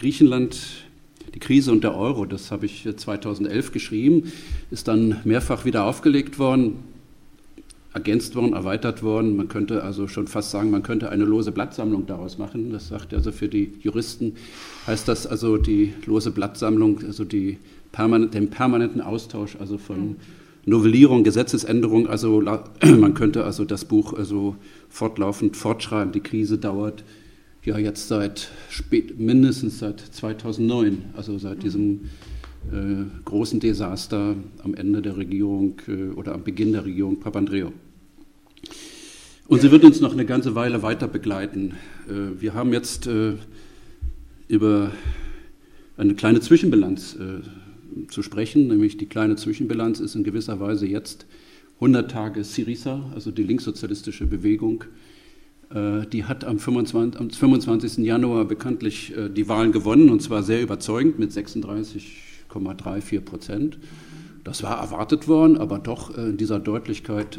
Griechenland, die Krise und der Euro, das habe ich 2011 geschrieben, ist dann mehrfach wieder aufgelegt worden, ergänzt worden, erweitert worden. Man könnte also schon fast sagen, man könnte eine lose Blattsammlung daraus machen. Das sagt also für die Juristen, heißt das also die lose Blattsammlung, also die permanent, den permanenten Austausch also von Novellierung, Gesetzesänderung. Also man könnte also das Buch also fortlaufend fortschreiben. Die Krise dauert ja jetzt seit spät, mindestens seit 2009, also seit diesem äh, großen Desaster am Ende der Regierung äh, oder am Beginn der Regierung Papandreou. Und sie wird uns noch eine ganze Weile weiter begleiten. Äh, wir haben jetzt äh, über eine kleine Zwischenbilanz äh, zu sprechen, nämlich die kleine Zwischenbilanz ist in gewisser Weise jetzt 100 Tage Syriza, also die linkssozialistische Bewegung, die hat am 25, am 25. Januar bekanntlich äh, die Wahlen gewonnen und zwar sehr überzeugend mit 36,34 Prozent. Das war erwartet worden, aber doch äh, in dieser Deutlichkeit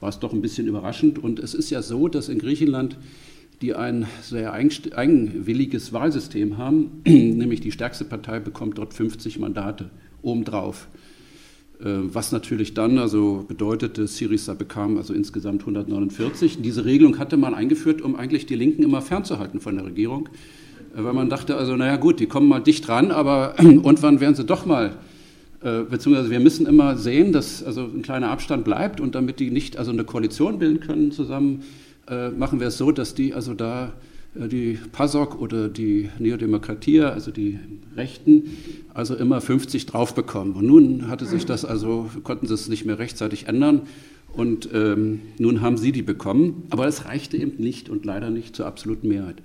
war es doch ein bisschen überraschend. Und es ist ja so, dass in Griechenland die ein sehr eigenwilliges Wahlsystem haben, nämlich die stärkste Partei bekommt dort 50 Mandate obendrauf. Äh, was natürlich dann also bedeutete, Syriza bekam also insgesamt 149. Diese Regelung hatte man eingeführt, um eigentlich die Linken immer fernzuhalten von der Regierung, äh, weil man dachte, also naja gut, die kommen mal dicht ran, aber und wann werden sie doch mal, äh, beziehungsweise wir müssen immer sehen, dass also ein kleiner Abstand bleibt und damit die nicht also eine Koalition bilden können zusammen, machen wir es so, dass die also da die PASOK oder die Neodemokratie, also die Rechten, also immer 50 drauf bekommen. Und nun hatte sich das also, konnten sie es nicht mehr rechtzeitig ändern und ähm, nun haben sie die bekommen. Aber es reichte eben nicht und leider nicht zur absoluten Mehrheit.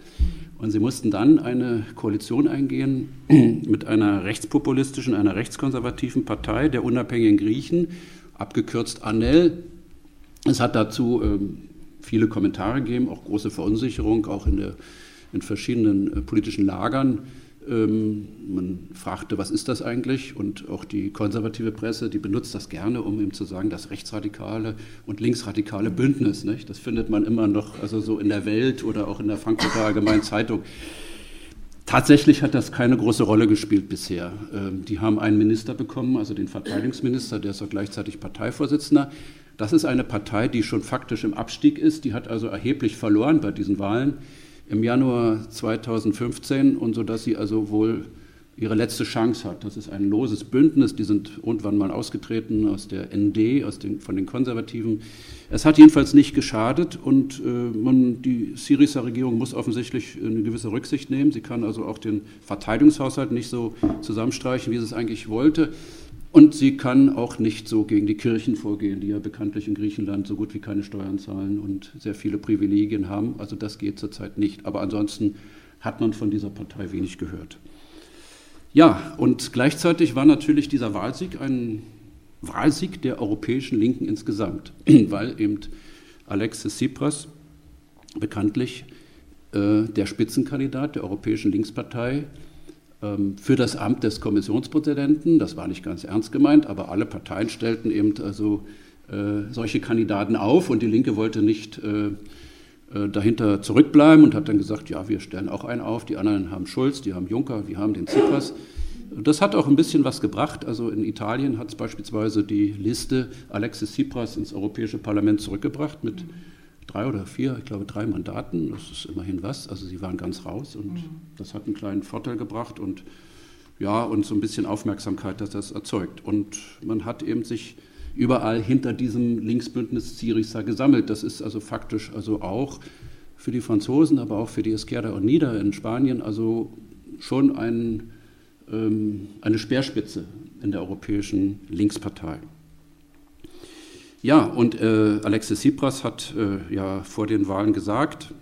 Und sie mussten dann eine Koalition eingehen mit einer rechtspopulistischen, einer rechtskonservativen Partei der unabhängigen Griechen, abgekürzt ANEL. Es hat dazu ähm, viele Kommentare gegeben, auch große Verunsicherung, auch in, der, in verschiedenen äh, politischen Lagern. Ähm, man fragte, was ist das eigentlich? Und auch die konservative Presse, die benutzt das gerne, um ihm zu sagen, das rechtsradikale und linksradikale Bündnis. Nicht? Das findet man immer noch also so in der Welt oder auch in der Frankfurter Allgemeinen Zeitung. Tatsächlich hat das keine große Rolle gespielt bisher. Ähm, die haben einen Minister bekommen, also den Verteidigungsminister, der ist auch gleichzeitig Parteivorsitzender. Das ist eine Partei, die schon faktisch im Abstieg ist. Die hat also erheblich verloren bei diesen Wahlen im Januar 2015 und so dass sie also wohl ihre letzte Chance hat. Das ist ein loses Bündnis. Die sind irgendwann mal ausgetreten aus der ND, aus den, von den Konservativen. Es hat jedenfalls nicht geschadet und äh, man, die Syriza-Regierung muss offensichtlich eine gewisse Rücksicht nehmen. Sie kann also auch den Verteidigungshaushalt nicht so zusammenstreichen, wie sie es eigentlich wollte. Und sie kann auch nicht so gegen die Kirchen vorgehen, die ja bekanntlich in Griechenland so gut wie keine Steuern zahlen und sehr viele Privilegien haben. Also das geht zurzeit nicht. Aber ansonsten hat man von dieser Partei wenig gehört. Ja, und gleichzeitig war natürlich dieser Wahlsieg ein Wahlsieg der europäischen Linken insgesamt, weil eben Alexis Tsipras bekanntlich äh, der Spitzenkandidat der Europäischen Linkspartei für das Amt des Kommissionspräsidenten. Das war nicht ganz ernst gemeint, aber alle Parteien stellten eben also äh, solche Kandidaten auf und die Linke wollte nicht äh, äh, dahinter zurückbleiben und hat dann gesagt, ja, wir stellen auch einen auf, die anderen haben Schulz, die haben Juncker, wir haben den Tsipras. Das hat auch ein bisschen was gebracht. Also in Italien hat es beispielsweise die Liste Alexis Tsipras ins Europäische Parlament zurückgebracht mit drei oder vier, ich glaube drei Mandaten. Das ist immerhin was. Also sie waren ganz raus und mhm. das hat einen kleinen Vorteil gebracht und ja, und so ein bisschen Aufmerksamkeit, dass das erzeugt. Und man hat eben sich überall hinter diesem Linksbündnis Syriza gesammelt. Das ist also faktisch also auch für die Franzosen, aber auch für die Izquierda Unida in Spanien also schon ein, ähm, eine Speerspitze in der europäischen Linkspartei. Ja, und äh, Alexis Tsipras hat äh, ja vor den Wahlen gesagt,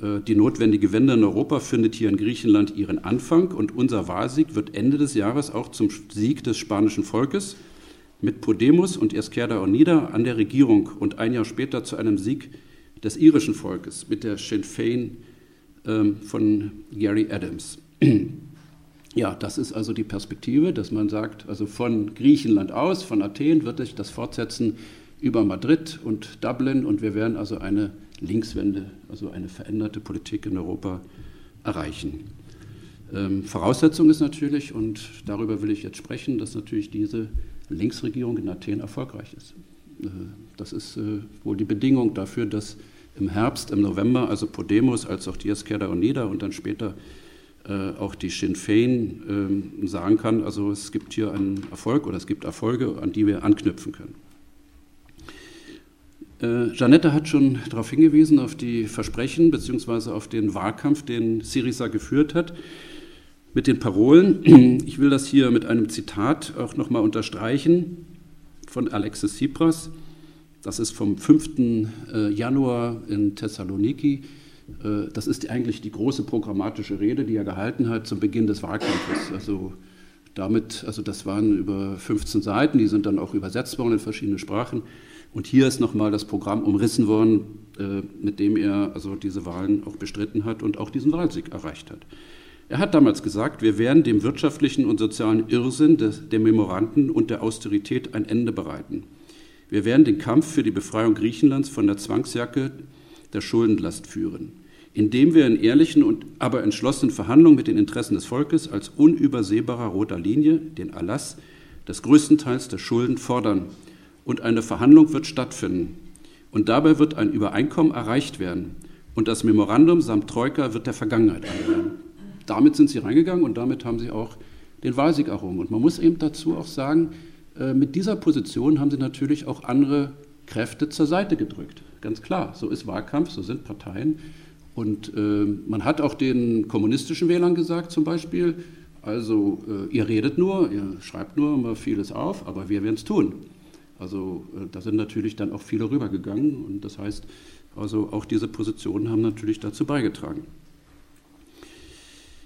äh, die notwendige Wende in Europa findet hier in Griechenland ihren Anfang und unser Wahlsieg wird Ende des Jahres auch zum Sieg des spanischen Volkes mit Podemos und Izquierda Unida an der Regierung und ein Jahr später zu einem Sieg des irischen Volkes mit der Sinn Féin ähm, von Gary Adams. Ja, das ist also die Perspektive, dass man sagt, also von Griechenland aus, von Athen wird sich das fortsetzen über Madrid und Dublin und wir werden also eine Linkswende, also eine veränderte Politik in Europa erreichen. Ähm, Voraussetzung ist natürlich, und darüber will ich jetzt sprechen, dass natürlich diese Linksregierung in Athen erfolgreich ist. Äh, das ist äh, wohl die Bedingung dafür, dass im Herbst, im November, also Podemos als auch die Esquerda Unida und dann später äh, auch die Sinn Fein ähm, sagen kann, also es gibt hier einen Erfolg oder es gibt Erfolge, an die wir anknüpfen können. Äh, Janette hat schon darauf hingewiesen, auf die Versprechen bzw. auf den Wahlkampf, den Syriza geführt hat, mit den Parolen. Ich will das hier mit einem Zitat auch nochmal unterstreichen von Alexis Tsipras. Das ist vom 5. Äh, Januar in Thessaloniki. Äh, das ist eigentlich die große programmatische Rede, die er gehalten hat zum Beginn des Wahlkampfes. Also damit, also das waren über 15 Seiten, die sind dann auch übersetzt worden in verschiedene Sprachen. Und hier ist nochmal das Programm umrissen worden, äh, mit dem er also diese Wahlen auch bestritten hat und auch diesen Wahlsieg erreicht hat. Er hat damals gesagt, wir werden dem wirtschaftlichen und sozialen Irrsinn der Memoranden und der Austerität ein Ende bereiten. Wir werden den Kampf für die Befreiung Griechenlands von der Zwangsjacke der Schuldenlast führen, indem wir in ehrlichen und aber entschlossenen Verhandlungen mit den Interessen des Volkes als unübersehbarer roter Linie den Erlass des größten Teils der Schulden fordern. Und eine Verhandlung wird stattfinden. Und dabei wird ein Übereinkommen erreicht werden. Und das Memorandum samt Troika wird der Vergangenheit angehören. Damit sind sie reingegangen und damit haben sie auch den Wahlsieg errungen. Und man muss eben dazu auch sagen, äh, mit dieser Position haben sie natürlich auch andere Kräfte zur Seite gedrückt. Ganz klar, so ist Wahlkampf, so sind Parteien. Und äh, man hat auch den kommunistischen Wählern gesagt zum Beispiel, also äh, ihr redet nur, ihr schreibt nur immer vieles auf, aber wir werden es tun. Also äh, da sind natürlich dann auch viele rübergegangen und das heißt, also auch diese Positionen haben natürlich dazu beigetragen.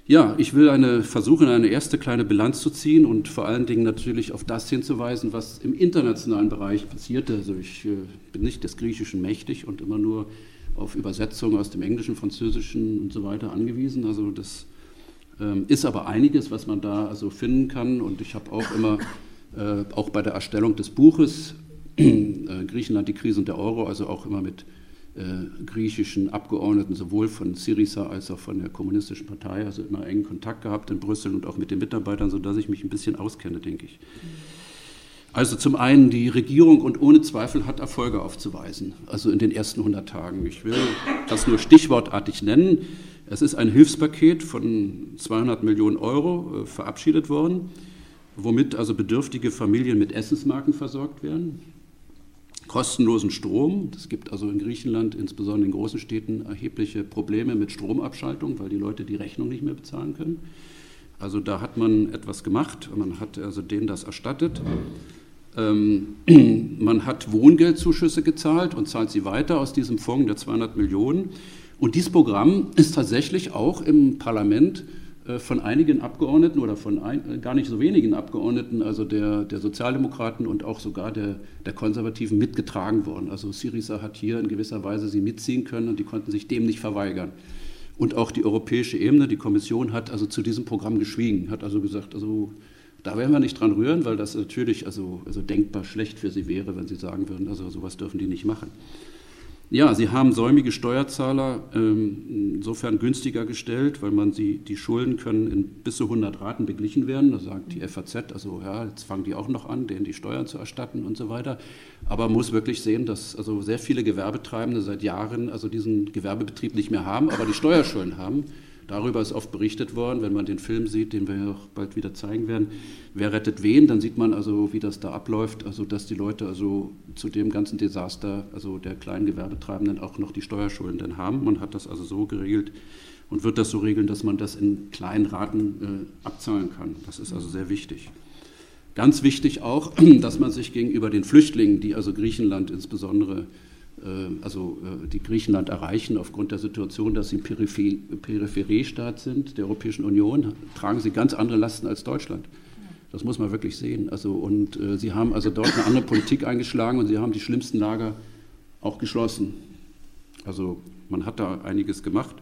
Ja, ich will eine, versuchen, eine erste kleine Bilanz zu ziehen und vor allen Dingen natürlich auf das hinzuweisen, was im internationalen Bereich passierte. Also ich äh, bin nicht des Griechischen mächtig und immer nur auf Übersetzungen aus dem Englischen, Französischen und so weiter angewiesen. Also das ähm, ist aber einiges, was man da also finden kann. Und ich habe auch immer, auch bei der Erstellung des Buches äh, Griechenland, die Krise und der Euro, also auch immer mit äh, griechischen Abgeordneten, sowohl von Syriza als auch von der Kommunistischen Partei, also immer engen Kontakt gehabt in Brüssel und auch mit den Mitarbeitern, sodass ich mich ein bisschen auskenne, denke ich. Also zum einen, die Regierung und ohne Zweifel hat Erfolge aufzuweisen, also in den ersten 100 Tagen. Ich will das nur stichwortartig nennen. Es ist ein Hilfspaket von 200 Millionen Euro äh, verabschiedet worden, womit also bedürftige Familien mit Essensmarken versorgt werden kostenlosen Strom. Es gibt also in Griechenland, insbesondere in großen Städten, erhebliche Probleme mit Stromabschaltung, weil die Leute die Rechnung nicht mehr bezahlen können. Also da hat man etwas gemacht, man hat also denen das erstattet. Ähm, man hat Wohngeldzuschüsse gezahlt und zahlt sie weiter aus diesem Fonds der 200 Millionen. Und dieses Programm ist tatsächlich auch im Parlament von einigen Abgeordneten oder von ein, äh, gar nicht so wenigen Abgeordneten, also der, der Sozialdemokraten und auch sogar der, der Konservativen mitgetragen worden. Also Syriza hat hier in gewisser Weise sie mitziehen können und die konnten sich dem nicht verweigern. Und auch die europäische Ebene, die Kommission hat also zu diesem Programm geschwiegen, hat also gesagt, also da werden wir nicht dran rühren, weil das natürlich also, also denkbar schlecht für sie wäre, wenn sie sagen würden, also sowas dürfen die nicht machen. Ja, sie haben säumige Steuerzahler ähm, insofern günstiger gestellt, weil man sie, die Schulden können in bis zu 100 Raten beglichen werden. Da sagt die FAZ, also ja, jetzt fangen die auch noch an, denen die Steuern zu erstatten und so weiter. Aber man muss wirklich sehen, dass also sehr viele Gewerbetreibende seit Jahren also diesen Gewerbebetrieb nicht mehr haben, aber die Steuerschulden haben. Darüber ist oft berichtet worden, wenn man den Film sieht, den wir ja auch bald wieder zeigen werden. Wer rettet wen? Dann sieht man also, wie das da abläuft, also dass die Leute also zu dem ganzen Desaster, also der kleinen Gewerbetreibenden auch noch die Steuerschulden haben. Man hat das also so geregelt und wird das so regeln, dass man das in kleinen Raten äh, abzahlen kann. Das ist also sehr wichtig. Ganz wichtig auch, dass man sich gegenüber den Flüchtlingen, die also Griechenland insbesondere also äh, die Griechenland erreichen aufgrund der Situation, dass sie ein Peripheriestaat sind der Europäischen Union, tragen sie ganz andere Lasten als Deutschland. Das muss man wirklich sehen. Also, und äh, sie haben also dort eine andere Politik eingeschlagen und sie haben die schlimmsten Lager auch geschlossen. Also man hat da einiges gemacht.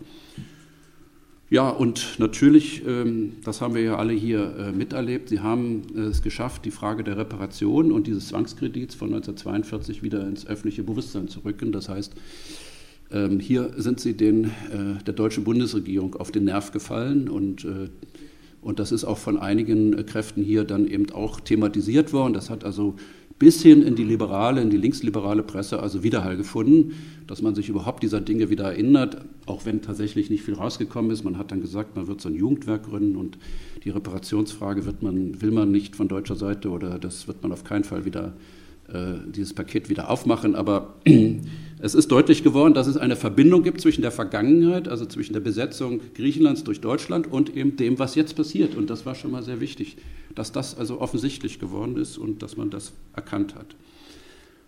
Ja, und natürlich, ähm, das haben wir ja alle hier äh, miterlebt, Sie haben äh, es geschafft, die Frage der Reparation und dieses Zwangskredits von 1942 wieder ins öffentliche Bewusstsein zu rücken. Das heißt, Ähm, hier sind sie den, äh, der deutschen Bundesregierung auf den Nerv gefallen und, und das ist auch von einigen Kräften hier dann eben auch thematisiert worden. Das hat also bis hin in die liberale, in die linksliberale Presse also Widerhall gefunden, dass man sich überhaupt dieser Dinge wieder erinnert, auch wenn tatsächlich nicht viel rausgekommen ist. Man hat dann gesagt, man wird so ein Jugendwerk gründen und die Reparationsfrage wird man, will man nicht von deutscher Seite oder das wird man auf keinen Fall wieder, äh, dieses Paket wieder aufmachen. Aber es ist deutlich geworden, dass es eine Verbindung gibt zwischen der Vergangenheit, also zwischen der Besetzung Griechenlands durch Deutschland und eben dem, was jetzt passiert. Und das war schon mal sehr wichtig, dass das also offensichtlich geworden ist und dass man das erkannt hat.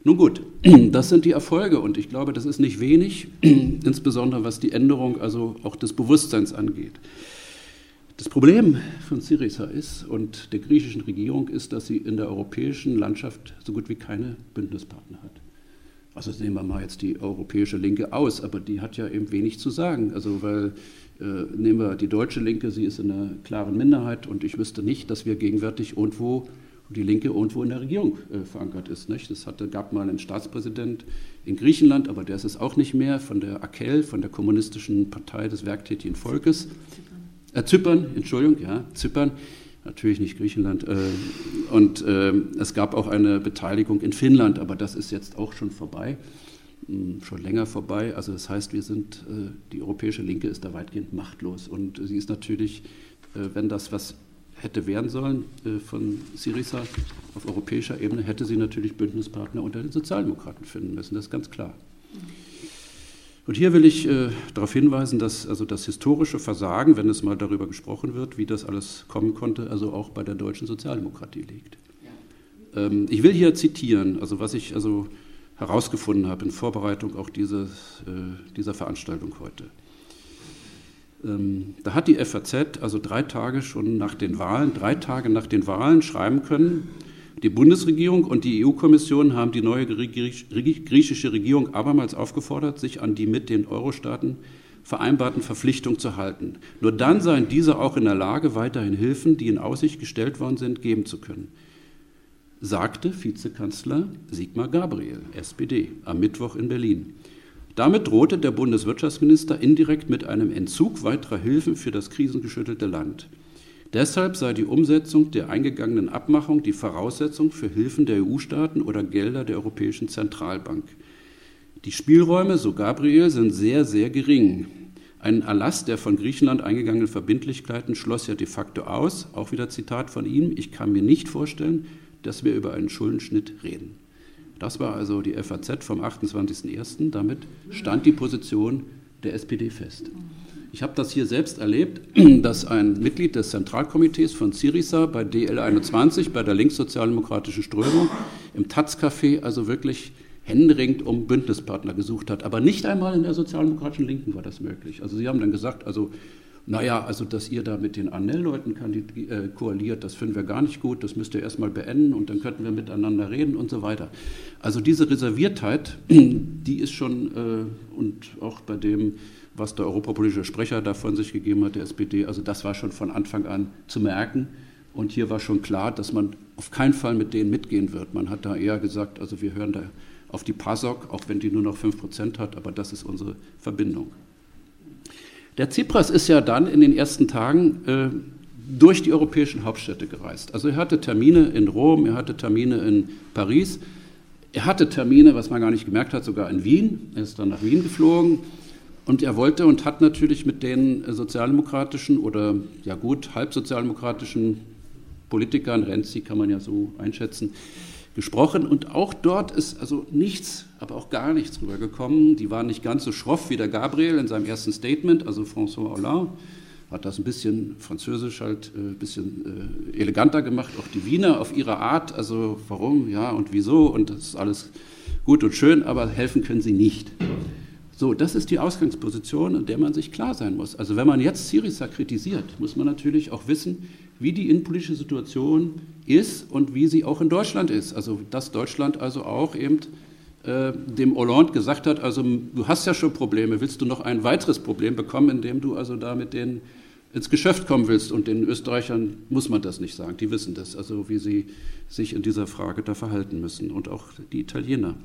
Nun gut, das sind die Erfolge und ich glaube, das ist nicht wenig, insbesondere was die Änderung also auch des Bewusstseins angeht. Das Problem von Syriza ist und der griechischen Regierung ist, dass sie in der europäischen Landschaft so gut wie keine Bündnispartner hat. Also nehmen wir mal jetzt die europäische Linke aus, aber die hat ja eben wenig zu sagen. Also weil äh, nehmen wir die deutsche Linke, sie ist in einer klaren Minderheit und ich wüsste nicht, dass wir gegenwärtig irgendwo die Linke irgendwo in der Regierung äh, verankert ist. Nicht? Das hatte, gab mal einen Staatspräsident in Griechenland, aber der ist es auch nicht mehr, von der AKEL, von der Kommunistischen Partei des Werktätigen Volkes. Zypern, äh, Zypern Entschuldigung, ja, Zypern natürlich nicht Griechenland. Äh, und ähm, es gab auch eine Beteiligung in Finnland, aber das ist jetzt auch schon vorbei, hm, schon länger vorbei. Also das heißt, wir sind, äh, die europäische Linke ist da weitgehend machtlos. Und sie ist natürlich, äh, wenn das was hätte werden sollen von Syriza auf europäischer Ebene, hätte sie natürlich Bündnispartner unter den Sozialdemokraten finden müssen. Das ist ganz klar. Und hier will ich äh, darauf hinweisen, dass also das historische Versagen, wenn es mal darüber gesprochen wird, wie das alles kommen konnte, also auch bei der deutschen Sozialdemokratie liegt. Ja. Ähm, ich will hier zitieren, also was ich also herausgefunden habe in Vorbereitung auch dieses, äh, dieser Veranstaltung heute. Ähm, da hat die FAZ also drei Tage schon nach den Wahlen, drei Tage nach den Wahlen schreiben können, die Bundesregierung und die EU-Kommission haben die neue griechische Regierung abermals aufgefordert, sich an die mit den Euro-Staaten vereinbarten Verpflichtungen zu halten. Nur dann seien diese auch in der Lage, weiterhin Hilfen, die in Aussicht gestellt worden sind, geben zu können, sagte Vizekanzler Sigmar Gabriel, SPD, am Mittwoch in Berlin. Damit drohte der Bundeswirtschaftsminister indirekt mit einem Entzug weiterer Hilfen für das krisengeschüttelte Land. Deshalb sei die Umsetzung der eingegangenen Abmachung die Voraussetzung für Hilfen der EU-Staaten oder Gelder der Europäischen Zentralbank. Die Spielräume, so Gabriel, sind sehr, sehr gering. Ein Erlass der von Griechenland eingegangenen Verbindlichkeiten schloss ja de facto aus, auch wieder Zitat von ihm, ich kann mir nicht vorstellen, dass wir über einen Schuldenschnitt reden. Das war also die FAZ vom 28.01. Damit stand die Position der SPD fest. Ich habe das hier selbst erlebt, dass ein Mitglied des Zentralkomitees von Syriza bei DL21, bei der linkssozialdemokratischen Strömung, im Taz-Café also wirklich händeringend um Bündnispartner gesucht hat. Aber nicht einmal in der sozialdemokratischen Linken war das möglich. Also sie haben dann gesagt, also naja, also dass ihr da mit den Anell-Leuten äh, koaliert, das finden wir gar nicht gut, das müsst ihr erstmal beenden und dann könnten wir miteinander reden und so weiter. Also diese Reserviertheit, die ist schon, äh, und auch bei dem was der europapolitische Sprecher da von sich gegeben hat, der SPD. Also das war schon von Anfang an zu merken. Und hier war schon klar, dass man auf keinen Fall mit denen mitgehen wird. Man hat da eher gesagt, also wir hören da auf die PASOK, auch wenn die nur noch 5% hat, aber das ist unsere Verbindung. Der Tsipras ist ja dann in den ersten Tagen äh, durch die europäischen Hauptstädte gereist. Also er hatte Termine in Rom, er hatte Termine in Paris, er hatte Termine, was man gar nicht gemerkt hat, sogar in Wien. Er ist dann nach Wien geflogen. Und er wollte und hat natürlich mit den sozialdemokratischen oder ja gut, halbsozialdemokratischen Politikern, Renzi kann man ja so einschätzen, gesprochen. Und auch dort ist also nichts, aber auch gar nichts rübergekommen. Die waren nicht ganz so schroff wie der Gabriel in seinem ersten Statement, also François Hollande hat das ein bisschen französisch halt ein äh, bisschen äh, eleganter gemacht, auch die Wiener auf ihre Art, also warum, ja und wieso und das ist alles gut und schön, aber helfen können sie nicht. So, das ist die Ausgangsposition, in der man sich klar sein muss. Also wenn man jetzt Syriza kritisiert, muss man natürlich auch wissen, wie die innenpolitische Situation ist und wie sie auch in Deutschland ist. Also dass Deutschland also auch eben äh, dem Hollande gesagt hat, also du hast ja schon Probleme, willst du noch ein weiteres Problem bekommen, indem du also da mit denen ins Geschäft kommen willst. Und den Österreichern muss man das nicht sagen, die wissen das, also wie sie sich in dieser Frage da verhalten müssen und auch die Italiener.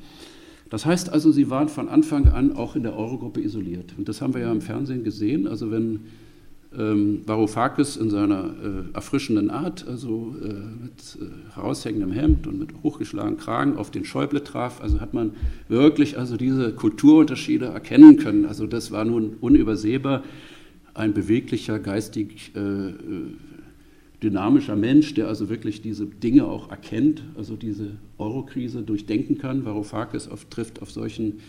Das heißt also, sie waren von Anfang an auch in der Eurogruppe isoliert. Und das haben wir ja im Fernsehen gesehen. Also wenn ähm, Varoufakis in seiner äh, erfrischenden Art, also äh, mit äh, heraushängendem Hemd und mit hochgeschlagenem Kragen auf den Schäuble traf, also hat man wirklich also diese Kulturunterschiede erkennen können. Also das war nun unübersehbar. Ein beweglicher, geistig äh, äh, dynamischer Mensch, der also wirklich diese Dinge auch erkennt, also diese Eurokrise durchdenken kann. Varoufakis oft trifft auf solchen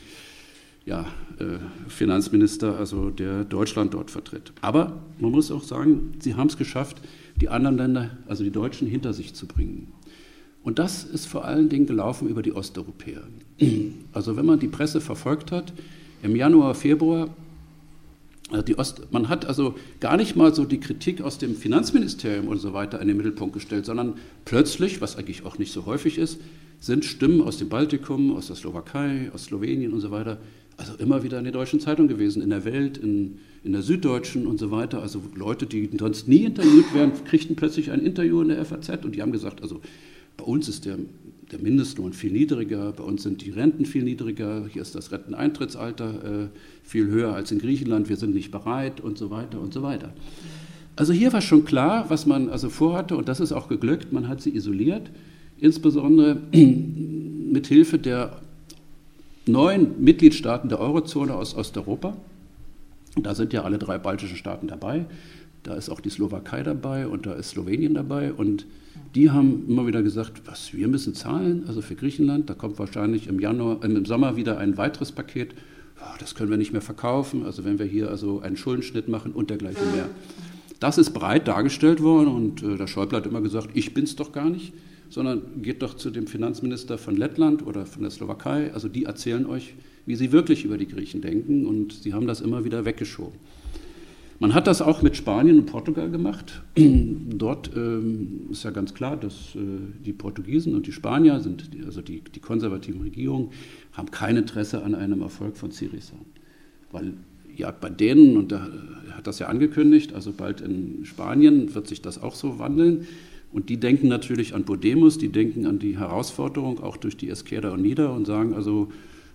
ja, äh, Finanzminister, also der Deutschland dort vertritt. Aber man muss auch sagen, sie haben es geschafft, die anderen Länder, also die Deutschen, hinter sich zu bringen. Und das ist vor allen Dingen gelaufen über die Osteuropäer. Also wenn man die Presse verfolgt hat, im Januar, Februar, äh, die Ost, man hat also gar nicht mal so die Kritik aus dem Finanzministerium und so weiter in den Mittelpunkt gestellt, sondern plötzlich, was eigentlich auch nicht so häufig ist, sind Stimmen aus dem Baltikum, aus der Slowakei, aus Slowenien und so weiter, also immer wieder in der deutschen Zeitung gewesen, in der Welt, in, in der Süddeutschen und so weiter. Also Leute, die sonst nie interviewt werden, kriegten plötzlich ein Interview in der FAZ und die haben gesagt, also bei uns ist der, der Mindestlohn viel niedriger, bei uns sind die Renten viel niedriger, hier ist das Renteneintrittsalter äh, viel höher als in Griechenland, wir sind nicht bereit und so weiter und so weiter. Also hier war schon klar, was man also vorhatte und das ist auch geglückt, man hat sie isoliert, insbesondere mit Hilfe der neun Mitgliedstaaten der Eurozone aus Osteuropa. Da sind ja alle drei baltischen Staaten dabei. Da ist auch die Slowakei dabei und da ist Slowenien dabei. Und die haben immer wieder gesagt, was, wir müssen zahlen, also für Griechenland. Da kommt wahrscheinlich im, Januar, äh, im Sommer wieder ein weiteres Paket. das können wir nicht mehr verkaufen, also wenn wir hier also einen Schuldenschnitt machen und dergleichen mehr. Das ist breit dargestellt worden und äh, der Schäuble hat immer gesagt, ich bin es doch gar nicht sondern geht doch zu dem Finanzminister von Lettland oder von der Slowakei. Also die erzählen euch, wie sie wirklich über die Griechen denken und sie haben das immer wieder weggeschoben. Man hat das auch mit Spanien und Portugal gemacht. Dort ähm, ist ja ganz klar, dass äh, die Portugiesen und die Spanier, sind, also die, die konservativen Regierungen, haben kein Interesse an einem Erfolg von Syriza. Weil ja, bei denen, und er hat das ja angekündigt, also bald in Spanien wird sich das auch so wandeln, und die denken natürlich an Podemos, die denken an die Herausforderung auch durch die Esquerda Unida und sagen also,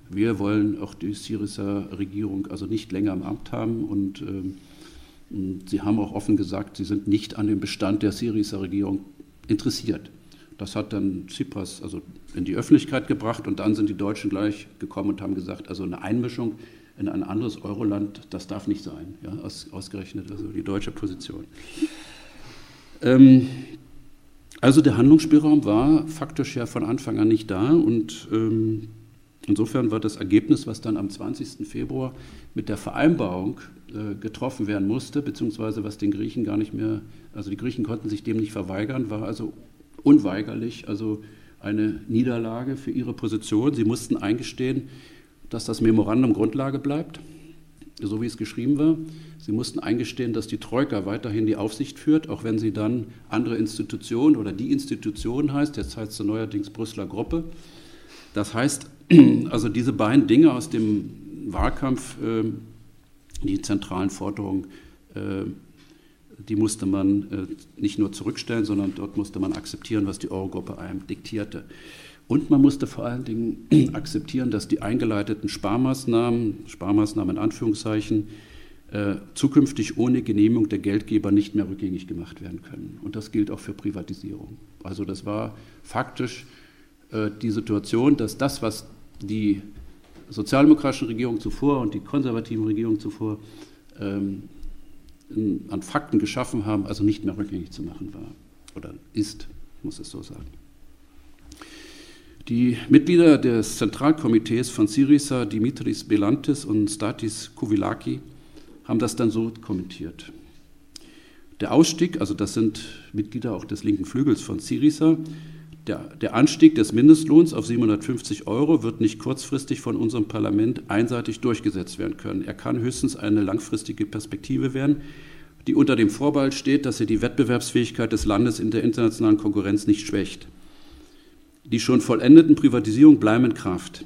wir wollen auch die Syriza-Regierung also nicht länger im Amt haben und, ähm, und sie haben auch offen gesagt, sie sind nicht an dem Bestand der Syriza-Regierung interessiert. Das hat dann Tsipras also in die Öffentlichkeit gebracht und dann sind die Deutschen gleich gekommen und haben gesagt, also eine Einmischung in ein anderes Euroland, das darf nicht sein, ja, aus, ausgerechnet also die deutsche Position. Ähm, also der Handlungsspielraum war faktisch ja von Anfang an nicht da und ähm, insofern war das Ergebnis, was dann am 20. Februar mit der Vereinbarung äh, getroffen werden musste, beziehungsweise was den Griechen gar nicht mehr, also die Griechen konnten sich dem nicht verweigern, war also unweigerlich, also eine Niederlage für ihre Position. Sie mussten eingestehen, dass das Memorandum Grundlage bleibt so wie es geschrieben war. Sie mussten eingestehen, dass die Troika weiterhin die Aufsicht führt, auch wenn sie dann andere Institutionen oder die Institution heißt, jetzt heißt sie neuerdings Brüsseler Gruppe. Das heißt, also diese beiden Dinge aus dem Wahlkampf, ähm, die zentralen Forderungen, äh, die musste man äh, nicht nur zurückstellen, sondern dort musste man akzeptieren, was die Eurogruppe einem diktierte. Und man musste vor allen Dingen akzeptieren, dass die eingeleiteten Sparmaßnahmen, Sparmaßnahmen in Anführungszeichen, äh, zukünftig ohne Genehmigung der Geldgeber nicht mehr rückgängig gemacht werden können. Und das gilt auch für Privatisierung. Also das war faktisch äh, die Situation, dass das, was die sozialdemokratischen Regierungen zuvor und die konservativen Regierungen zuvor ähm, an Fakten geschaffen haben, also nicht mehr rückgängig zu machen war oder ist, muss es so sagen. Die Mitglieder des Zentralkomitees von Syriza, Dimitris Belantis und Statis Kouvilaki, haben das dann so kommentiert. Der Ausstieg, also das sind Mitglieder auch des linken Flügels von Syriza, der, der, Anstieg des Mindestlohns auf 750 Euro wird nicht kurzfristig von unserem Parlament einseitig durchgesetzt werden können. Er kann höchstens eine langfristige Perspektive werden, die unter dem Vorbehalt steht, dass er die Wettbewerbsfähigkeit des Landes in der internationalen Konkurrenz nicht schwächt. Die schon vollendeten Privatisierungen bleiben in Kraft.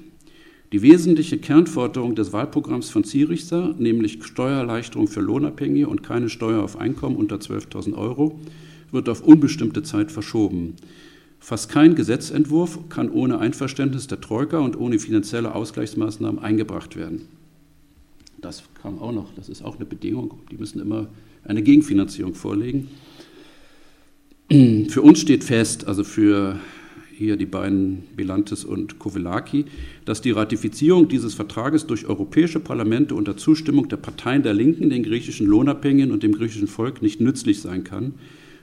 Die wesentliche Kernforderung des Wahlprogramms von Syriza, nämlich Steuererleichterung für Lohnabhängige und keine Steuer auf Einkommen unter 12.000 Euro, wird auf unbestimmte Zeit verschoben. Fast kein Gesetzentwurf kann ohne Einverständnis der Troika und ohne finanzielle Ausgleichsmaßnahmen eingebracht werden. Das kam auch noch, das ist auch eine Bedingung. Die müssen immer eine Gegenfinanzierung vorlegen. Für uns steht fest, also für hier die beiden Bilantes und Kovelaki, dass die Ratifizierung dieses Vertrages durch europäische Parlamente unter Zustimmung der Parteien der Linken, den griechischen Lohnabhängigen und dem griechischen Volk nicht nützlich sein kann.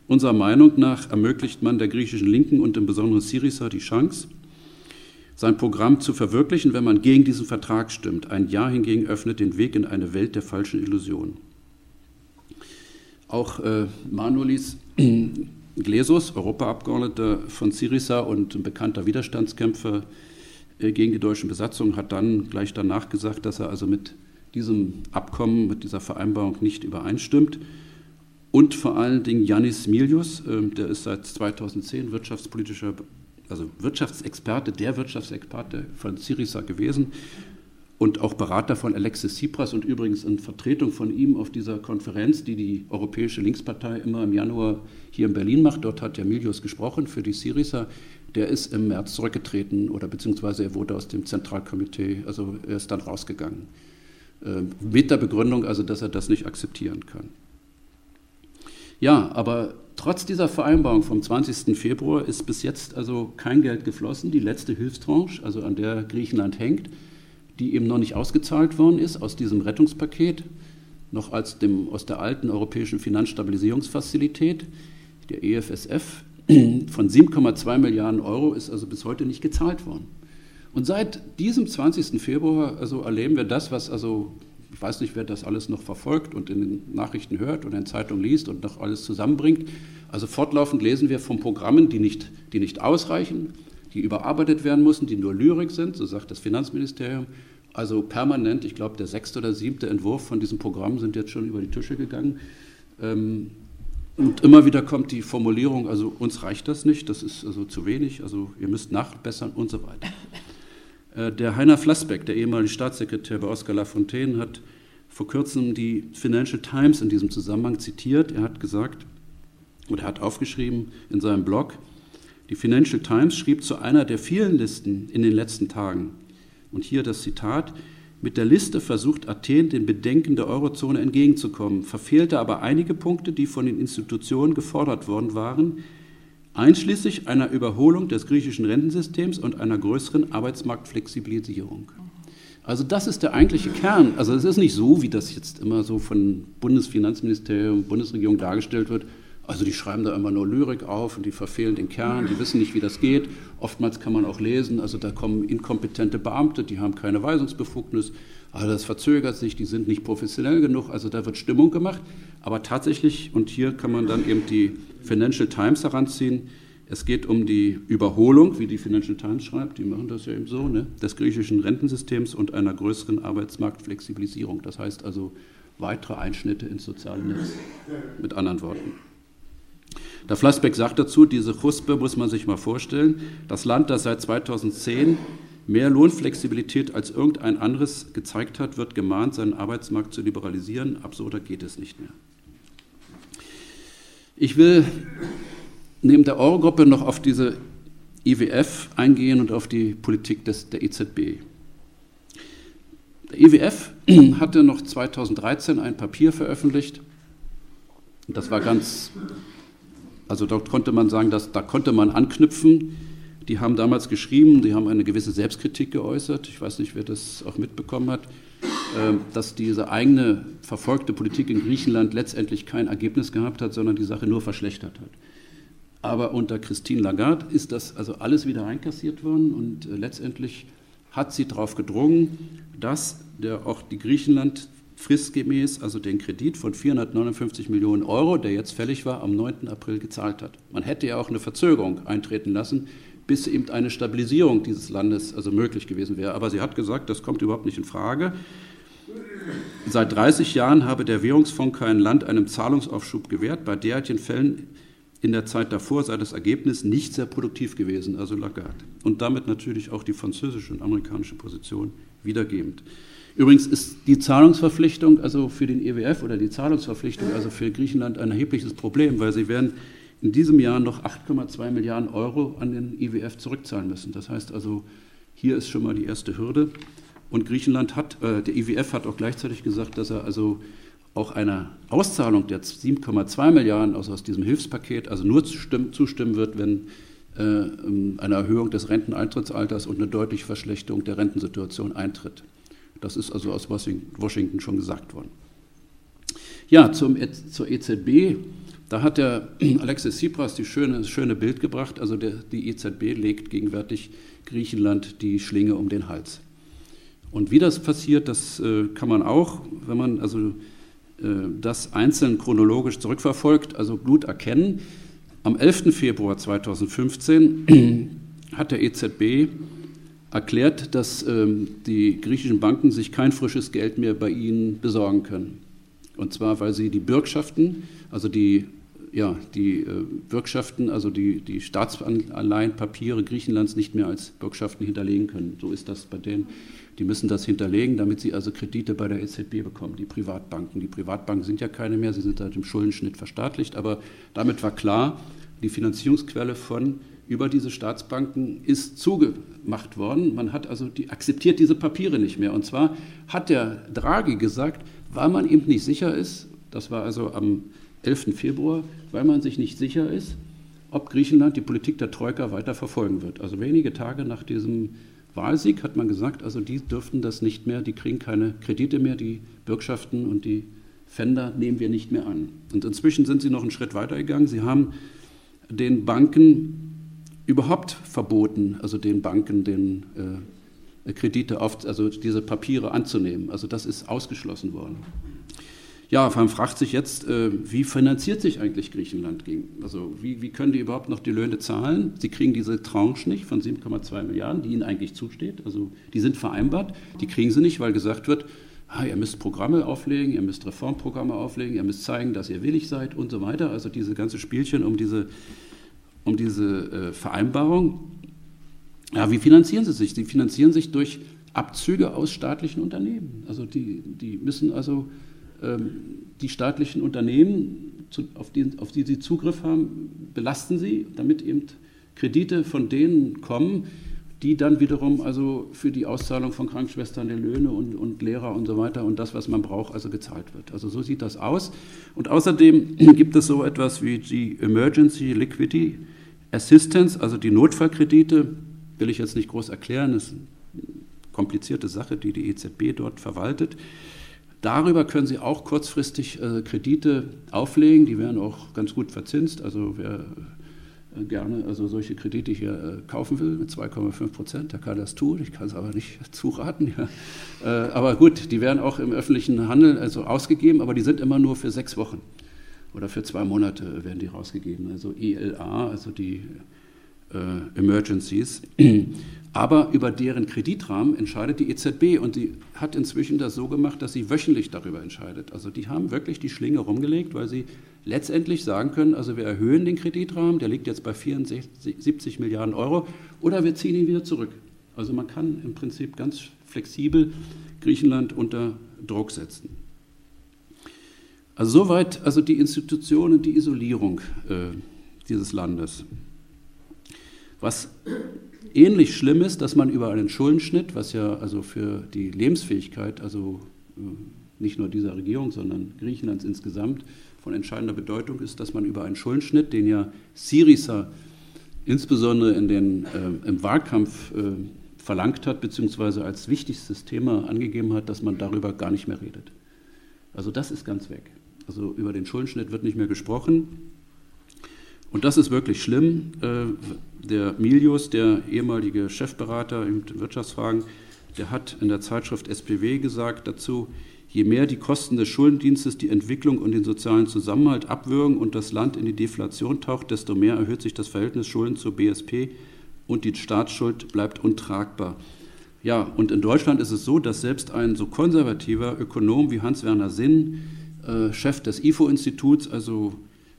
Unserer Meinung nach ermöglicht man der griechischen Linken und im Besonderen Syriza die Chance, sein Programm zu verwirklichen, wenn man gegen diesen Vertrag stimmt. Ein Ja hingegen öffnet den Weg in eine Welt der falschen Illusionen. Auch äh, Manolis Glesos, Europaabgeordneter von Syriza und ein bekannter Widerstandskämpfer äh, gegen die deutschen Besatzungen, hat dann gleich danach gesagt, dass er also mit diesem Abkommen, mit dieser Vereinbarung nicht übereinstimmt. Und vor allen Dingen Janis Milius, äh, der ist seit 2010 wirtschaftspolitischer, also Wirtschaftsexperte, der Wirtschaftsexperte von Syriza gewesen und auch Berater von Alexis Tsipras und übrigens in Vertretung von ihm auf dieser Konferenz, die die Europäische Linkspartei immer im Januar hier in Berlin macht. Dort hat der Milius gesprochen für die Syriza. Der ist im März zurückgetreten oder beziehungsweise er wurde aus dem Zentralkomitee, also er ist dann rausgegangen. Äh, mit der Begründung also, dass er das nicht akzeptieren kann. Ja, aber trotz dieser Vereinbarung vom 20. Februar ist bis jetzt also kein Geld geflossen. Die letzte Hilfstranche, also an der Griechenland hängt, die eben noch nicht ausgezahlt worden ist aus diesem Rettungspaket, noch als dem, aus der alten europäischen Finanzstabilisierungsfazilität, der EFSF, von 7,2 Milliarden Euro ist also bis heute nicht gezahlt worden. Und seit diesem 20. Februar also erleben wir das, was also, ich weiß nicht, wer das alles noch verfolgt und in den Nachrichten hört oder in Zeitungen liest und noch alles zusammenbringt. Also fortlaufend lesen wir von Programmen, die nicht, die nicht ausreichen, die überarbeitet werden müssen, die nur Lyrik sind, so sagt das Finanzministerium. Also permanent, ich glaube, der sechste oder siebte Entwurf von diesem Programm sind jetzt schon über die Tische gegangen. Ähm, und immer wieder kommt die Formulierung, also uns reicht das nicht, das ist also zu wenig, also ihr müsst nachbessern und so weiter. Äh, der Heiner Flassbeck, der ehemalige Staatssekretär bei Oskar Lafontaine, hat vor kurzem die Financial Times in diesem Zusammenhang zitiert. Er hat gesagt, oder hat aufgeschrieben in seinem Blog, die Financial Times schrieb zu einer der vielen Listen in den letzten Tagen, und hier das Zitat, mit der Liste versucht Athen den Bedenken der Eurozone entgegenzukommen, verfehlte aber einige Punkte, die von den Institutionen gefordert worden waren, einschließlich einer Überholung des griechischen Rentensystems und einer größeren Arbeitsmarktflexibilisierung. Also das ist der eigentliche Kern. Also es ist nicht so, wie das jetzt immer so von Bundesfinanzministerium, Bundesregierung dargestellt wird, also die schreiben da immer nur Lyrik auf und die verfehlen den Kern, die wissen nicht, wie das geht. Oftmals kann man auch lesen, also da kommen inkompetente Beamte, die haben keine Weisungsbefugnis, also das verzögert sich, die sind nicht professionell genug, also da wird Stimmung gemacht. Aber tatsächlich, und hier kann man dann eben die Financial Times heranziehen, es geht um die Überholung, wie die Financial Times schreibt, die machen das ja eben so, ne, des griechischen Rentensystems und einer größeren Arbeitsmarktflexibilisierung. Das heißt also weitere Einschnitte ins soziale Netz, mit anderen Worten. Der Flassbeck sagt dazu, diese Chuspe muss man sich mal vorstellen. Das Land, das seit 2010 mehr Lohnflexibilität als irgendein anderes gezeigt hat, wird gemahnt, seinen Arbeitsmarkt zu liberalisieren. Absurder geht es nicht mehr. Ich will neben der Eurogruppe noch auf diese IWF eingehen und auf die Politik des, der EZB. Der IWF hatte noch 2013 ein Papier veröffentlicht. Das war ganz also dort konnte man sagen, dass, da konnte man anknüpfen. Die haben damals geschrieben, die haben eine gewisse Selbstkritik geäußert. Ich weiß nicht, wer das auch mitbekommen hat, ähm, dass diese eigene verfolgte Politik in Griechenland letztendlich kein Ergebnis gehabt hat, sondern die Sache nur verschlechtert hat. Aber unter Christine Lagarde ist das also alles wieder einkassiert worden und äh, letztendlich hat sie darauf gedrungen, dass der, auch die Griechenland fristgemäß also den Kredit von 459 Millionen Euro, der jetzt fällig war, am 9. April gezahlt hat. Man hätte ja auch eine Verzögerung eintreten lassen, bis eben eine Stabilisierung dieses Landes also möglich gewesen wäre. Aber sie hat gesagt, das kommt überhaupt nicht in Frage. Seit 30 Jahren habe der Währungsfonds kein Land einem Zahlungsaufschub gewährt. Bei derartigen Fällen in der Zeit davor sei das Ergebnis nicht sehr produktiv gewesen, also Lagarde. Und damit natürlich auch die französische und amerikanische Position wiedergebend. Übrigens ist die Zahlungsverpflichtung also für den EWF oder die Zahlungsverpflichtung also für Griechenland ein erhebliches Problem, weil sie werden in diesem Jahr noch 8,2 Milliarden Euro an den IWF zurückzahlen müssen. Das heißt also, hier ist schon mal die erste Hürde. Und Griechenland hat, äh, der IWF hat auch gleichzeitig gesagt, dass er also auch einer Auszahlung der 7,2 Milliarden aus, aus diesem Hilfspaket also nur zustimmen, zustimmen wird, wenn äh, ähm, eine Erhöhung des Renteneintrittsalters und eine deutliche Verschlechterung der Rentensituation eintritt. Das ist also aus Washington schon gesagt worden. Ja, zum, e zur EZB. Da hat der Alexis Tsipras die schöne, das schöne Bild gebracht. Also der, die EZB legt gegenwärtig Griechenland die Schlinge um den Hals. Und wie das passiert, das äh, kann man auch, wenn man also äh, das einzeln chronologisch zurückverfolgt, also Blut erkennen. Am 11. Februar 2015 hat der EZB erklärt, dass ähm, die griechischen Banken sich kein frisches Geld mehr bei ihnen besorgen können. Und zwar, weil sie die Bürgschaften, also die, ja, die äh, Bürgschaften, also die, die Staatsanleihenpapiere Griechenlands nicht mehr als Bürgschaften hinterlegen können. So ist das bei denen. Die müssen das hinterlegen, damit sie also Kredite bei der EZB bekommen, die Privatbanken. Die Privatbanken sind ja keine mehr, sie sind seit dem Schuldenschnitt verstaatlicht, aber damit war klar, die Finanzierungsquelle von über diese Staatsbanken ist zugemacht worden. Man hat also die, akzeptiert diese Papiere nicht mehr. Und zwar hat der Draghi gesagt, weil man eben nicht sicher ist, das war also am 11. Februar, weil man sich nicht sicher ist, ob Griechenland die Politik der Troika weiter verfolgen wird. Also wenige Tage nach diesem Wahlsieg hat man gesagt, also die dürften das nicht mehr, die kriegen keine Kredite mehr, die Bürgschaften und die Fender nehmen wir nicht mehr an. Und inzwischen sind sie noch einen Schritt weiter gegangen. Sie haben den Banken überhaupt verboten, also den Banken den äh, Kredite auf, also diese Papiere anzunehmen. Also das ist ausgeschlossen worden. Ja, man fragt sich jetzt, äh, wie finanziert sich eigentlich Griechenland? Also wie, wie, können die überhaupt noch die Löhne zahlen? Sie kriegen diese Tranche nicht von 7,2 Milliarden, die ihnen eigentlich zusteht. Also die sind vereinbart, die kriegen sie nicht, weil gesagt wird, ah, ihr müsst Programme auflegen, ihr müsst Reformprogramme auflegen, ihr müsst zeigen, dass ihr willig seid und so weiter. Also diese ganze Spielchen um diese um diese äh, Vereinbarung. Ja, wie finanzieren sie sich? Sie finanzieren sich durch Abzüge aus staatlichen Unternehmen. Also die, die müssen also ähm, die staatlichen Unternehmen, zu, auf, die, auf die sie Zugriff haben, belasten sie, damit eben Kredite von denen kommen, die dann wiederum also für die Auszahlung von Krankenschwestern der Löhne und, und Lehrer und so weiter und das, was man braucht, also gezahlt wird. Also so sieht das aus. Und außerdem gibt es so etwas wie die Emergency Liquidity Assistance, also die Notfallkredite, will ich jetzt nicht groß erklären, ist eine komplizierte Sache, die die EZB dort verwaltet. Darüber können Sie auch kurzfristig äh, Kredite auflegen, die werden auch ganz gut verzinst. Also wer gerne also solche Kredite hier äh, kaufen will mit 2,5 Prozent, der kann das tun. Ich kann es aber nicht zuraten. Ja. Äh, aber gut, die werden auch im öffentlichen Handel also ausgegeben, aber die sind immer nur für sechs Wochen oder für zwei Monate werden die rausgegeben, also ELA, also die äh, Emergencies. Aber über deren Kreditrahmen entscheidet die EZB und die hat inzwischen das so gemacht, dass sie wöchentlich darüber entscheidet. Also die haben wirklich die Schlinge rumgelegt, weil sie letztendlich sagen können, also wir erhöhen den Kreditrahmen, der liegt jetzt bei 74 Milliarden Euro, oder wir ziehen ihn wieder zurück. Also man kann im Prinzip ganz flexibel Griechenland unter Druck setzen. Also soweit also die Institutionen, die Isolierung äh, dieses Landes. Was ähnlich schlimm ist, dass man über einen Schuldenschnitt, was ja also für die Lebensfähigkeit, also äh, nicht nur dieser Regierung, sondern Griechenlands insgesamt von entscheidender Bedeutung ist, dass man über einen Schuldenschnitt, den ja Syriza insbesondere in den, äh, im Wahlkampf äh, verlangt hat, beziehungsweise als wichtigstes Thema angegeben hat, dass man darüber gar nicht mehr redet. Also das ist ganz weg. Also über den Schuldenschnitt wird nicht mehr gesprochen. Und das ist wirklich schlimm. Äh, der Milius, der ehemalige Chefberater in Wirtschaftsfragen, der hat in der Zeitschrift SPW gesagt dazu, je mehr die Kosten des Schuldendienstes die Entwicklung und den sozialen Zusammenhalt abwürgen und das Land in die Deflation taucht, desto mehr erhöht sich das Verhältnis Schulden zur BSP und die Staatsschuld bleibt untragbar. Ja, und in Deutschland ist es so, dass selbst ein so konservativer Ökonom wie Hans-Werner Sinn äh, Chef des IFO-Instituts, also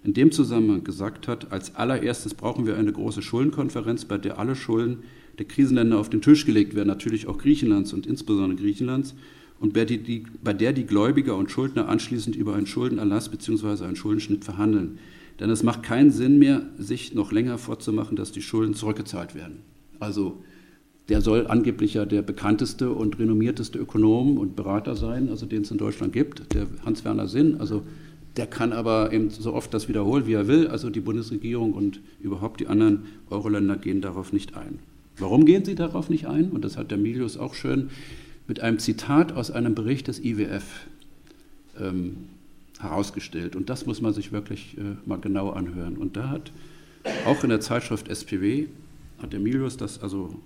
in dem Zusammenhang gesagt hat, als allererstes brauchen wir eine große Schuldenkonferenz, bei der alle Schulden der Krisenländer auf den Tisch gelegt werden, natürlich auch Griechenlands und insbesondere Griechenlands, und bei, die, die, bei der die Gläubiger und Schuldner anschließend über einen Schuldenerlass bzw. einen Schuldenschnitt verhandeln. Denn es macht keinen Sinn mehr, sich noch länger vorzumachen, dass die Schulden zurückgezahlt werden. Also der soll angeblich ja der bekannteste und renommierteste Ökonom und Berater sein, also den es in Deutschland gibt, der Hans-Werner Sinn. Also der kann aber eben so oft das wiederholen, wie er will. Also die Bundesregierung und überhaupt die anderen Euro-Länder gehen darauf nicht ein. Warum gehen sie darauf nicht ein? Und das hat der Milius auch schön mit einem Zitat aus einem Bericht des IWF ähm, herausgestellt. Und das muss man sich wirklich äh, mal genau anhören. Und da hat auch in der Zeitschrift SPW, hat der Milius das also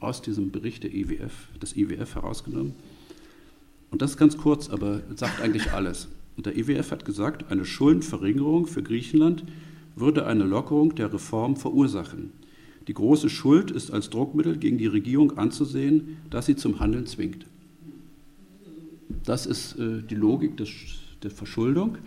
aus diesem Bericht der IWF, des IWF herausgenommen. Und das ist ganz kurz, aber sagt eigentlich alles. Und der IWF hat gesagt, eine Schuldenverringerung für Griechenland würde eine Lockerung der Reform verursachen. Die große Schuld ist als Druckmittel gegen die Regierung anzusehen, das sie zum Handeln zwingt. Das ist äh, die Logik des, der Verschuldung.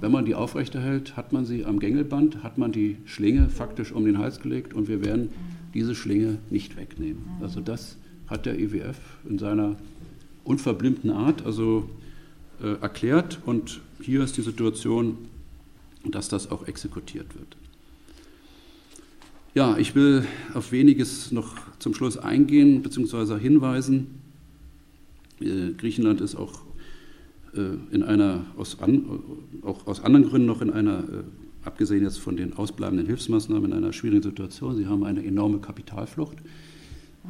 Wenn man die aufrechterhält, hat man sie am Gängelband, hat man die Schlinge faktisch um den Hals gelegt und wir werden diese Schlinge nicht wegnehmen. Also das hat der IWF in seiner unverblümten Art also äh, erklärt und hier ist die Situation, dass das auch exekutiert wird. Ja, ich will auf weniges noch zum Schluss eingehen bzw. hinweisen. Äh, Griechenland ist auch äh, in einer, aus, an, auch aus anderen Gründen noch in einer, abgesehen jetzt von den ausbleibenden Hilfsmaßnahmen, in einer schwierigen Situation. Sie haben eine enorme Kapitalflucht.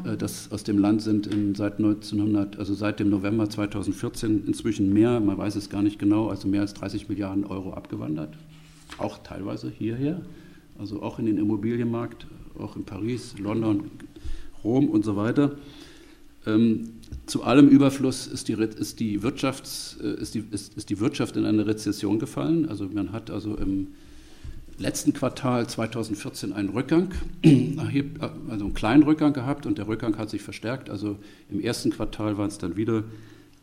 Äh, das aus dem Land sind in, seit 1900, also seit dem November 2014 inzwischen mehr, man weiß es gar nicht genau, also mehr als 30 Milliarden Euro abgewandert. Auch teilweise hierher also auch in den Immobilienmarkt, auch in Paris, London, Rom und so weiter. Ähm, zu allem Überfluss ist die, ist, die Wirtschafts-, äh, ist, die, ist, ist die Wirtschaft in eine Rezession gefallen. Also man hat also im letzten Quartal 2014 einen Rückgang, also einen kleinen Rückgang gehabt und der Rückgang hat sich verstärkt. Also im ersten Quartal waren es dann wieder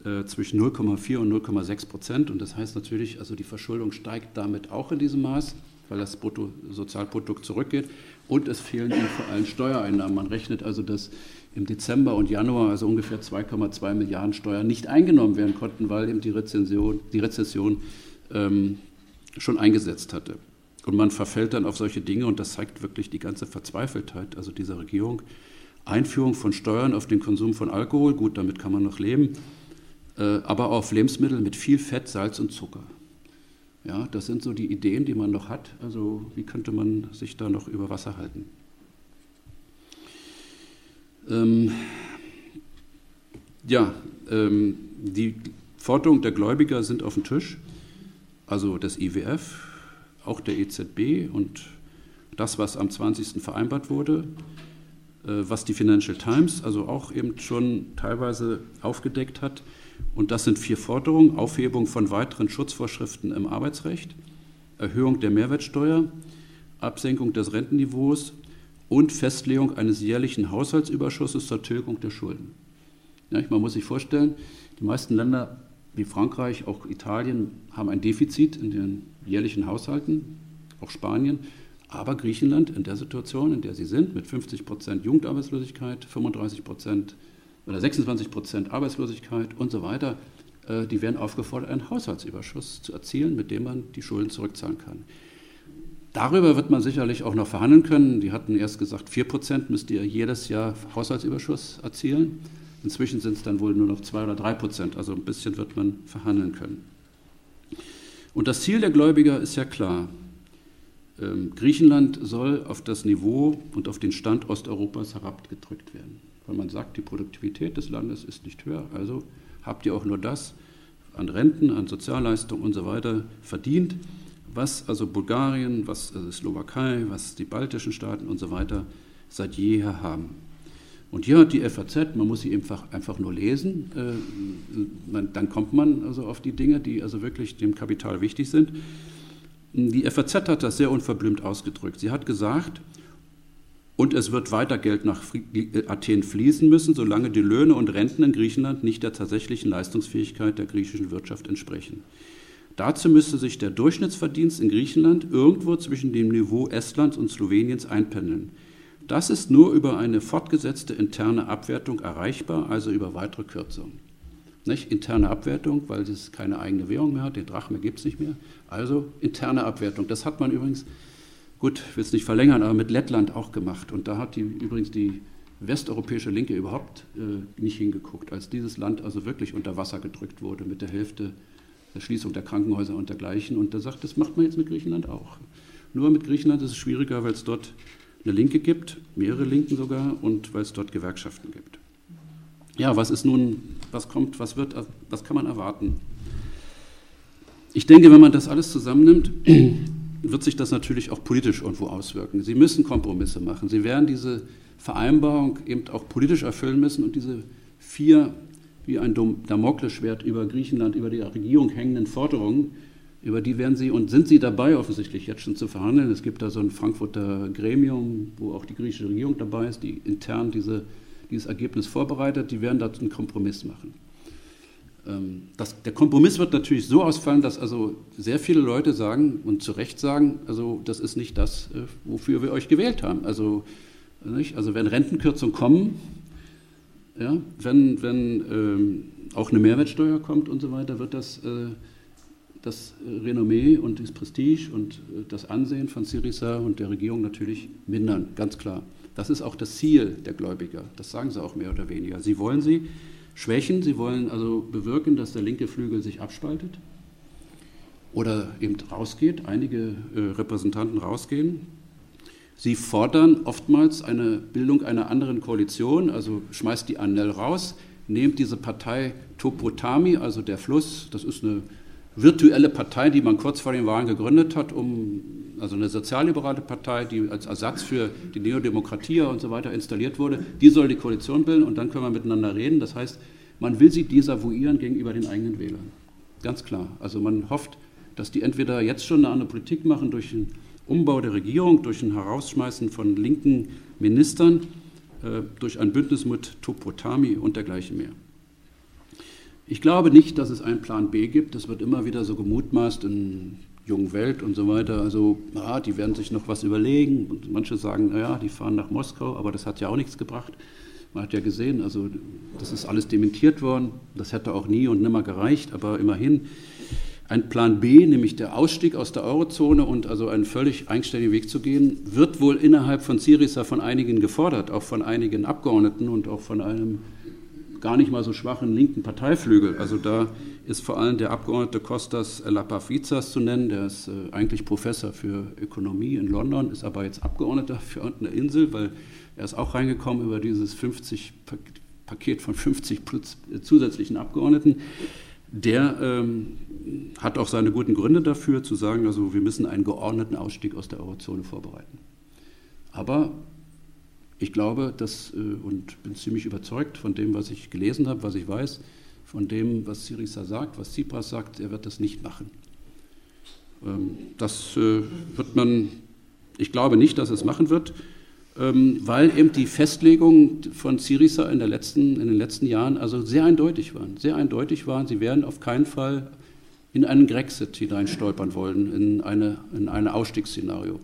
äh, zwischen 0,4 und 0,6 Prozent und das heißt natürlich, also die Verschuldung steigt damit auch in diesem Maß weil das Bruttosozialprodukt zurückgeht. Und es fehlen ihnen vor allem Steuereinnahmen. Man rechnet also, dass im Dezember und Januar also ungefähr 2,2 Milliarden Steuern nicht eingenommen werden konnten, weil eben die, Rezension, die Rezession ähm, schon eingesetzt hatte. Und man verfällt dann auf solche Dinge und das zeigt wirklich die ganze Verzweifeltheit also dieser Regierung. Einführung von Steuern auf den Konsum von Alkohol, gut, damit kann man noch leben, äh, aber auf Lebensmittel mit viel Fett, Salz und Zucker. Ja, das sind so die Ideen, die man noch hat. Also wie könnte man sich da noch über Wasser halten? Ähm, ja, ähm, die Forderungen der Gläubiger sind auf dem Tisch, also des IWF, auch der EZB und das, was am 20. vereinbart wurde, äh, was die Financial Times also auch eben schon teilweise aufgedeckt hat. Und das sind vier Forderungen. Aufhebung von weiteren Schutzvorschriften im Arbeitsrecht, Erhöhung der Mehrwertsteuer, Absenkung des Rentenniveaus und Festlegung eines jährlichen Haushaltsüberschusses zur Tilgung der Schulden. Ja, man muss sich vorstellen, die meisten Länder wie Frankreich, auch Italien haben ein Defizit in den jährlichen Haushalten, auch Spanien. Aber Griechenland in der Situation, in der sie sind, mit 50 Prozent Jugendarbeitslosigkeit, 35 Prozent oder 26 Prozent Arbeitslosigkeit und so weiter, äh, die werden aufgefordert, einen Haushaltsüberschuss zu erzielen, mit dem man die Schulden zurückzahlen kann. Darüber wird man sicherlich auch noch verhandeln können. Die hatten erst gesagt, 4 Prozent müsst ihr jedes Jahr Haushaltsüberschuss erzielen. Inzwischen sind es dann wohl nur noch 2 oder 3 Prozent. Also ein bisschen wird man verhandeln können. Und das Ziel der Gläubiger ist ja klar. Ähm, Griechenland soll auf das Niveau und auf den Stand Osteuropas herabgedrückt werden weil man sagt, die Produktivität des Landes ist nicht höher. Also habt ihr auch nur das an Renten, an Sozialleistungen und so weiter verdient, was also Bulgarien, was also Slowakei, was die baltischen Staaten und so weiter seit jeher haben. Und hier hat die FAZ, man muss sie einfach, einfach nur lesen, äh, man, dann kommt man also auf die Dinge, die also wirklich dem Kapital wichtig sind. Die FAZ hat das sehr unverblümt ausgedrückt. Sie hat gesagt, und es wird weiter Geld nach äh, Athen fließen müssen, solange die Löhne und Renten in Griechenland nicht der tatsächlichen Leistungsfähigkeit der griechischen Wirtschaft entsprechen. Dazu müsste sich der Durchschnittsverdienst in Griechenland irgendwo zwischen dem Niveau Estlands und Sloweniens einpendeln. Das ist nur über eine fortgesetzte interne Abwertung erreichbar, also über weitere Kürzungen. Nicht? Interne Abwertung, weil es keine eigene Währung mehr hat, den Drachme gibt es nicht mehr. Also interne Abwertung. Das hat man übrigens, gut, ich will es nicht verlängern, aber mit Lettland auch gemacht. Und da hat die, übrigens die westeuropäische Linke überhaupt äh, nicht hingeguckt, als dieses Land also wirklich unter Wasser gedrückt wurde mit der Hälfte der Schließung der Krankenhäuser und dergleichen. Und da sagt, das macht man jetzt mit Griechenland auch. Nur mit Griechenland ist es schwieriger, weil es dort eine Linke gibt, mehrere Linken sogar, und weil es dort Gewerkschaften gibt. Ja, was ist nun, was kommt, was wird, was kann man erwarten? Ich denke, wenn man das alles zusammennimmt, wird sich das natürlich auch politisch irgendwo auswirken. Sie müssen Kompromisse machen. Sie werden diese Vereinbarung eben auch politisch erfüllen müssen und diese vier wie ein Damoklesschwert über Griechenland, über die Regierung hängenden Forderungen, über die werden Sie und sind Sie dabei offensichtlich jetzt schon zu verhandeln. Es gibt da so ein Frankfurter Gremium, wo auch die griechische Regierung dabei ist, die intern diese, dieses Ergebnis vorbereitet. Die werden da einen Kompromiss machen. Ähm, das, der Kompromiss wird natürlich so ausfallen, dass also sehr viele Leute sagen und zu Recht sagen, also das ist nicht das, äh, wofür wir euch gewählt haben. Also, nicht? also wenn Rentenkürzungen kommen, ja, wenn, wenn ähm, auch eine Mehrwertsteuer kommt und so weiter, wird das äh, das Renommee und das Prestige und äh, das Ansehen von Syriza und der Regierung natürlich mindern, ganz klar. Das ist auch das Ziel der Gläubiger, das sagen sie auch mehr oder weniger. Sie wollen sie schwächen, sie wollen also bewirken, dass der linke Flügel sich abspaltet oder eben rausgeht, einige äh, Repräsentanten rausgehen. Sie fordern oftmals eine Bildung einer anderen Koalition, also schmeißt die Annel raus, nehmt diese Partei Topotami, also der Fluss, das ist eine virtuelle Partei, die man kurz vor den Wahlen gegründet hat, um, also eine sozialliberale Partei, die als Ersatz für die Neodemokratie und so weiter installiert wurde, die soll die Koalition bilden und dann können wir miteinander reden. Das heißt, man will sie desavouieren gegenüber den eigenen Wählern. Ganz klar. Also man hofft, dass die entweder jetzt schon eine andere Politik machen durch den Umbau der Regierung, durch ein Herausschmeißen von linken Ministern, äh, durch ein Bündnis mit Topotami und dergleichen mehr. Ich glaube nicht, dass es einen Plan B gibt. Das wird immer wieder so gemutmaßt in jungen Welt und so weiter. Also, ja, die werden sich noch was überlegen. Und manche sagen, naja, die fahren nach Moskau, aber das hat ja auch nichts gebracht. Man hat ja gesehen, also das ist alles dementiert worden. Das hätte auch nie und nimmer gereicht, aber immerhin. Ein Plan B, nämlich der Ausstieg aus der Eurozone und also einen völlig eigenständigen Weg zu gehen, wird wohl innerhalb von Syriza von einigen gefordert, auch von einigen Abgeordneten und auch von einem gar nicht mal so schwachen linken Parteiflügel. Also da ist vor allem der Abgeordnete Kostas Lapavitsas zu nennen, der ist äh, eigentlich Professor für Ökonomie in London, ist aber jetzt Abgeordneter für eine Insel, weil er ist auch reingekommen über dieses 50 Paket von 50 äh, zusätzlichen Abgeordneten. Der ähm, hat auch seine guten Gründe dafür, zu sagen, also wir müssen einen geordneten Ausstieg aus der Eurozone vorbereiten. Aber ich glaube dass, äh, und bin ziemlich überzeugt von dem, was ich gelesen habe, was ich weiß, von dem, was Syriza sagt, was Tsipras sagt, er wird das nicht machen. Ähm, das äh, wird man, ich glaube nicht, dass es machen wird, ähm, weil eben die Festlegungen von Syriza in, letzten, in den letzten Jahren also sehr eindeutig waren. Sehr eindeutig waren, sie werden auf keinen Fall in einen Grexit hineinstolpern wollen, in, eine, in ein Ausstiegsszenario.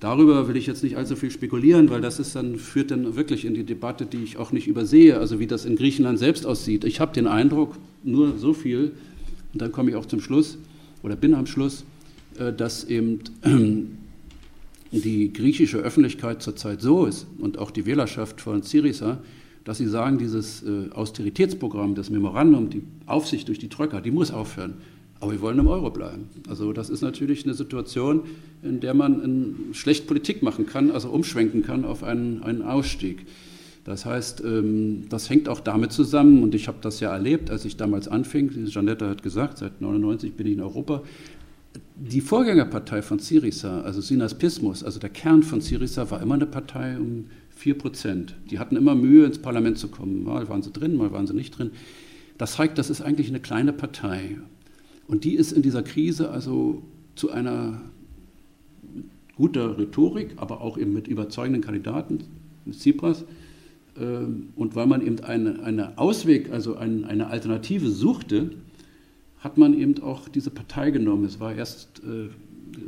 Darüber will ich jetzt nicht allzu viel spekulieren, weil das ist dann, führt dann wirklich in die Debatte, die ich auch nicht übersehe, also wie das in Griechenland selbst aussieht. Ich habe den Eindruck, nur so viel, und dann komme ich auch zum Schluss, oder bin am Schluss, äh, dass eben die griechische Öffentlichkeit zurzeit so ist und auch die Wählerschaft von Syriza, dass sie sagen, dieses äh, Austeritätsprogramm, das Memorandum, die Aufsicht durch die Troika, die muss aufhören. Aber wir wollen im Euro bleiben. Also das ist natürlich eine Situation, in der man schlecht Politik machen kann, also umschwenken kann auf einen, einen Ausstieg. Das heißt, ähm, das hängt auch damit zusammen, und ich habe das ja erlebt, als ich damals anfing, Janetta hat gesagt, seit 1999 bin ich in Europa, die Vorgängerpartei von Syriza, also Synaspismus, also der Kern von Syriza, war immer eine Partei um 4 Prozent. Die hatten immer Mühe, ins Parlament zu kommen. Mal waren sie drin, mal waren sie nicht drin. Das zeigt, das ist eigentlich eine kleine Partei. Und die ist in dieser Krise also zu einer guter Rhetorik, aber auch eben mit überzeugenden Kandidaten, Tsipras, ähm, und weil man eben eine, eine Ausweg, also eine Alternative suchte, hat man eben auch diese Partei genommen. Es war erst, äh,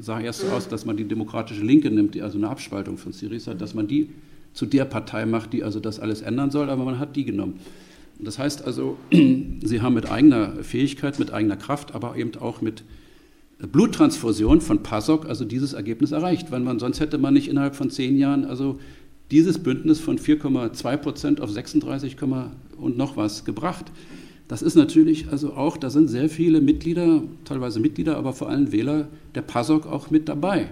sah erst aus, dass man die demokratische Linke nimmt, die also eine Abspaltung von Syriza, dass man die zu der Partei macht, die also das alles ändern soll, aber man hat die genommen. Das heißt also, sie haben mit eigener Fähigkeit, mit eigener Kraft, aber eben auch mit Bluttransfusion von PASOK also dieses Ergebnis erreicht, weil man sonst hätte man nicht innerhalb von zehn Jahren also dieses Bündnis von 4,2 Prozent auf 36, und noch was gebracht. Das ist natürlich also auch, da sind sehr viele Mitglieder, teilweise Mitglieder, aber vor allem Wähler der PASOK auch mit dabei.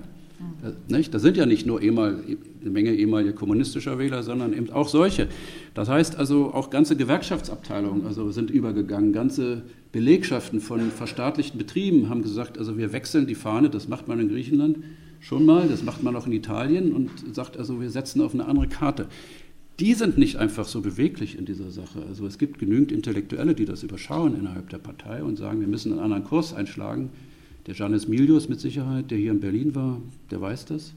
Da, da sind ja nicht nur ehemal, eine Menge ehemaliger kommunistischer Wähler, sondern eben auch solche. Das heißt also, auch ganze Gewerkschaftsabteilungen also sind übergegangen, ganze Belegschaften von verstaatlichten Betrieben haben gesagt, also wir wechseln die Fahne, das macht man in Griechenland schon mal, das macht man auch in Italien und sagt also, wir setzen auf eine andere Karte. Die sind nicht einfach so beweglich in dieser Sache. Also es gibt genügend Intellektuelle, die das überschauen innerhalb der Partei und sagen, wir müssen einen anderen Kurs einschlagen. Der Janis Milius mit Sicherheit, der hier in Berlin war, der weiß das.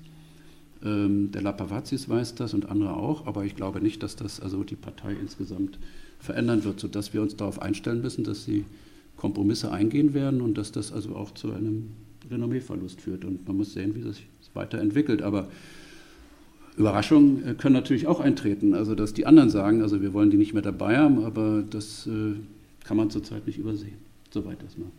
Ähm, der Lapavazis weiß das und andere auch, aber ich glaube nicht, dass das also die Partei insgesamt verändern wird, sodass wir uns darauf einstellen müssen, dass sie Kompromisse eingehen werden und dass das also auch zu einem Renommeeverlust führt. Und man muss sehen, wie das weiterentwickelt. Aber Überraschungen äh, können natürlich auch eintreten. Also, dass die anderen sagen, also wir wollen die nicht mehr dabei haben, aber das äh, kann man zurzeit nicht übersehen. Soweit erstmal.